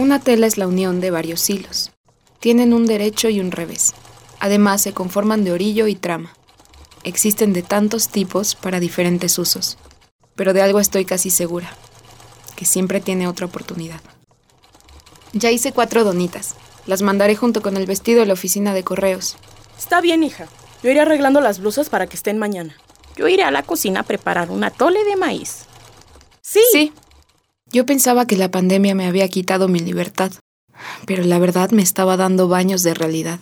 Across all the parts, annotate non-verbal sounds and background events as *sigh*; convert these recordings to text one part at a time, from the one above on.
Una tela es la unión de varios hilos. Tienen un derecho y un revés. Además, se conforman de orillo y trama. Existen de tantos tipos para diferentes usos. Pero de algo estoy casi segura, que siempre tiene otra oportunidad. Ya hice cuatro donitas. Las mandaré junto con el vestido a la oficina de correos. Está bien, hija. Yo iré arreglando las blusas para que estén mañana. Yo iré a la cocina a preparar una tole de maíz. Sí. Sí. Yo pensaba que la pandemia me había quitado mi libertad, pero la verdad me estaba dando baños de realidad.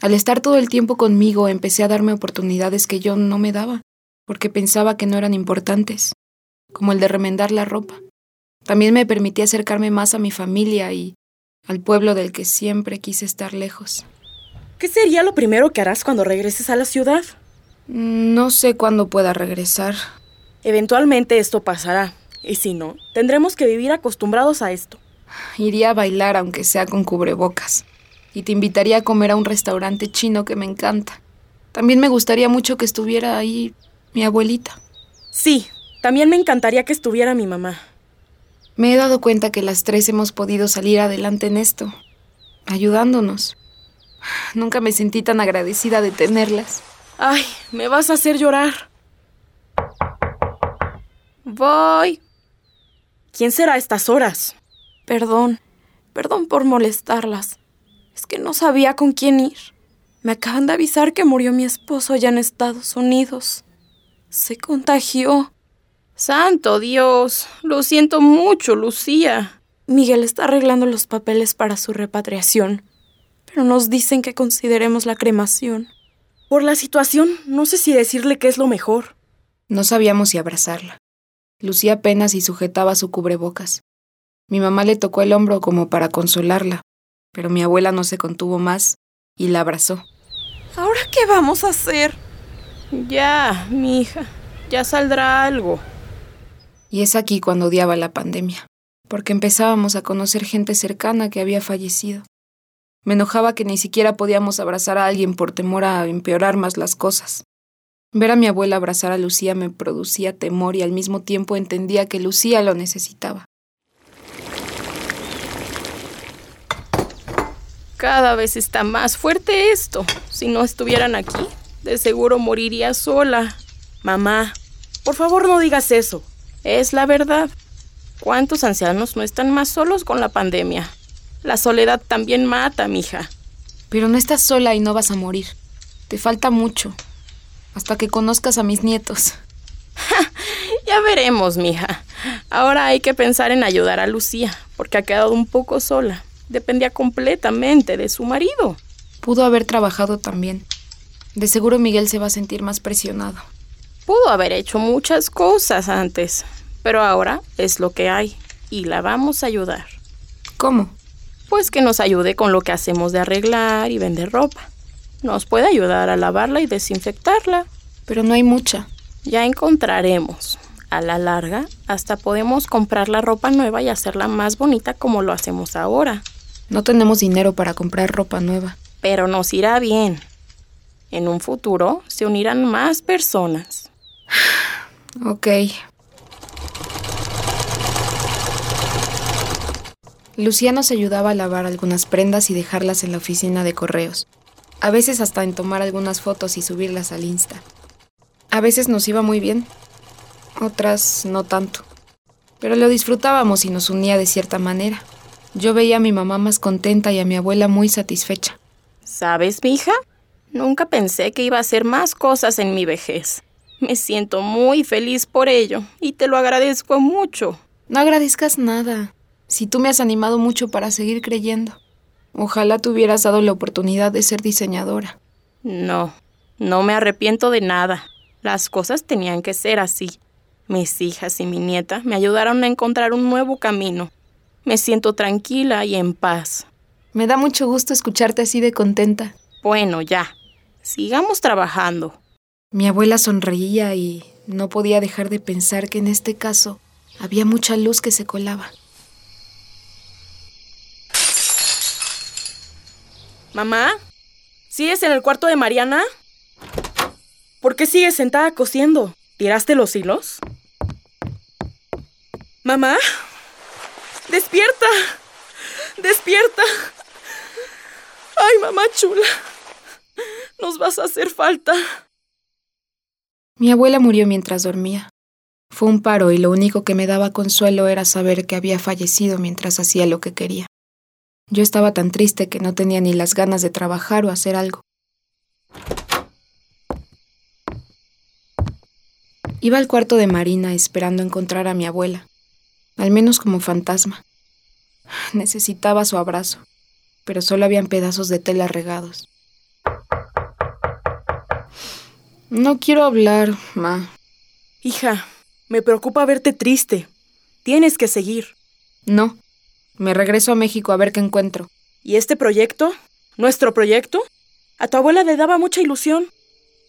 Al estar todo el tiempo conmigo empecé a darme oportunidades que yo no me daba, porque pensaba que no eran importantes, como el de remendar la ropa. También me permití acercarme más a mi familia y al pueblo del que siempre quise estar lejos. ¿Qué sería lo primero que harás cuando regreses a la ciudad? No sé cuándo pueda regresar. Eventualmente esto pasará, y si no, tendremos que vivir acostumbrados a esto. Iría a bailar aunque sea con cubrebocas. Y te invitaría a comer a un restaurante chino que me encanta. También me gustaría mucho que estuviera ahí mi abuelita. Sí, también me encantaría que estuviera mi mamá. Me he dado cuenta que las tres hemos podido salir adelante en esto, ayudándonos. Nunca me sentí tan agradecida de tenerlas. Ay, me vas a hacer llorar. Voy. ¿Quién será a estas horas? Perdón, perdón por molestarlas. Es que no sabía con quién ir. Me acaban de avisar que murió mi esposo allá en Estados Unidos. Se contagió. Santo Dios. Lo siento mucho, Lucía. Miguel está arreglando los papeles para su repatriación, pero nos dicen que consideremos la cremación. Por la situación, no sé si decirle qué es lo mejor. No sabíamos si abrazarla. Lucía apenas y sujetaba su cubrebocas. Mi mamá le tocó el hombro como para consolarla, pero mi abuela no se contuvo más y la abrazó. ¿Ahora qué vamos a hacer? Ya, mi hija, ya saldrá algo. Y es aquí cuando odiaba la pandemia, porque empezábamos a conocer gente cercana que había fallecido. Me enojaba que ni siquiera podíamos abrazar a alguien por temor a empeorar más las cosas. Ver a mi abuela abrazar a Lucía me producía temor y al mismo tiempo entendía que Lucía lo necesitaba. Cada vez está más fuerte esto. Si no estuvieran aquí, de seguro moriría sola. Mamá, por favor no digas eso. Es la verdad. ¿Cuántos ancianos no están más solos con la pandemia? La soledad también mata, mija. Pero no estás sola y no vas a morir. Te falta mucho. Hasta que conozcas a mis nietos. ya veremos, mija. Ahora hay que pensar en ayudar a Lucía, porque ha quedado un poco sola. Dependía completamente de su marido. Pudo haber trabajado también. De seguro Miguel se va a sentir más presionado. Pudo haber hecho muchas cosas antes, pero ahora es lo que hay y la vamos a ayudar. ¿Cómo? Pues que nos ayude con lo que hacemos de arreglar y vender ropa. Nos puede ayudar a lavarla y desinfectarla. Pero no hay mucha. Ya encontraremos. A la larga, hasta podemos comprar la ropa nueva y hacerla más bonita como lo hacemos ahora. No tenemos dinero para comprar ropa nueva. Pero nos irá bien. En un futuro se unirán más personas. *sighs* ok. Lucía nos ayudaba a lavar algunas prendas y dejarlas en la oficina de correos. A veces hasta en tomar algunas fotos y subirlas al Insta. A veces nos iba muy bien, otras no tanto. Pero lo disfrutábamos y nos unía de cierta manera. Yo veía a mi mamá más contenta y a mi abuela muy satisfecha. ¿Sabes, mi hija? Nunca pensé que iba a hacer más cosas en mi vejez. Me siento muy feliz por ello y te lo agradezco mucho. No agradezcas nada. Si tú me has animado mucho para seguir creyendo. Ojalá te hubieras dado la oportunidad de ser diseñadora. No, no me arrepiento de nada. Las cosas tenían que ser así. Mis hijas y mi nieta me ayudaron a encontrar un nuevo camino. Me siento tranquila y en paz. Me da mucho gusto escucharte así de contenta. Bueno, ya. Sigamos trabajando. Mi abuela sonreía y no podía dejar de pensar que en este caso había mucha luz que se colaba. Mamá, ¿sigues en el cuarto de Mariana? ¿Por qué sigues sentada cosiendo? ¿Tiraste los hilos? Mamá, despierta. despierta. Ay, mamá chula. Nos vas a hacer falta. Mi abuela murió mientras dormía. Fue un paro y lo único que me daba consuelo era saber que había fallecido mientras hacía lo que quería. Yo estaba tan triste que no tenía ni las ganas de trabajar o hacer algo. Iba al cuarto de Marina esperando encontrar a mi abuela, al menos como fantasma. Necesitaba su abrazo, pero solo habían pedazos de tela regados. No quiero hablar, Ma. Hija, me preocupa verte triste. Tienes que seguir. No. Me regreso a México a ver qué encuentro. ¿Y este proyecto? ¿Nuestro proyecto? A tu abuela le daba mucha ilusión.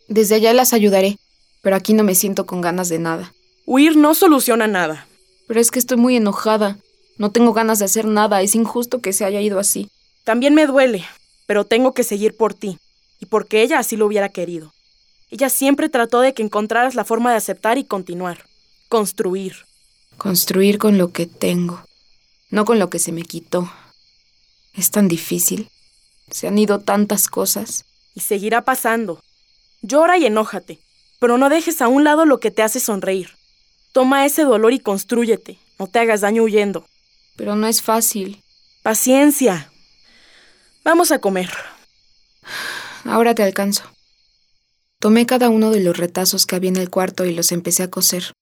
Desde allá las ayudaré, pero aquí no me siento con ganas de nada. Huir no soluciona nada. Pero es que estoy muy enojada. No tengo ganas de hacer nada. Es injusto que se haya ido así. También me duele, pero tengo que seguir por ti. Y porque ella así lo hubiera querido. Ella siempre trató de que encontraras la forma de aceptar y continuar. Construir. Construir con lo que tengo, no con lo que se me quitó. Es tan difícil. Se han ido tantas cosas. Y seguirá pasando. Llora y enójate, pero no dejes a un lado lo que te hace sonreír. Toma ese dolor y constrúyete. No te hagas daño huyendo. Pero no es fácil. Paciencia. Vamos a comer. Ahora te alcanzo. Tomé cada uno de los retazos que había en el cuarto y los empecé a coser,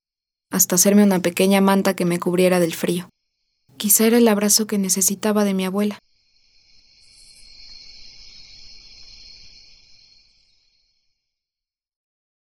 hasta hacerme una pequeña manta que me cubriera del frío. Quizá era el abrazo que necesitaba de mi abuela.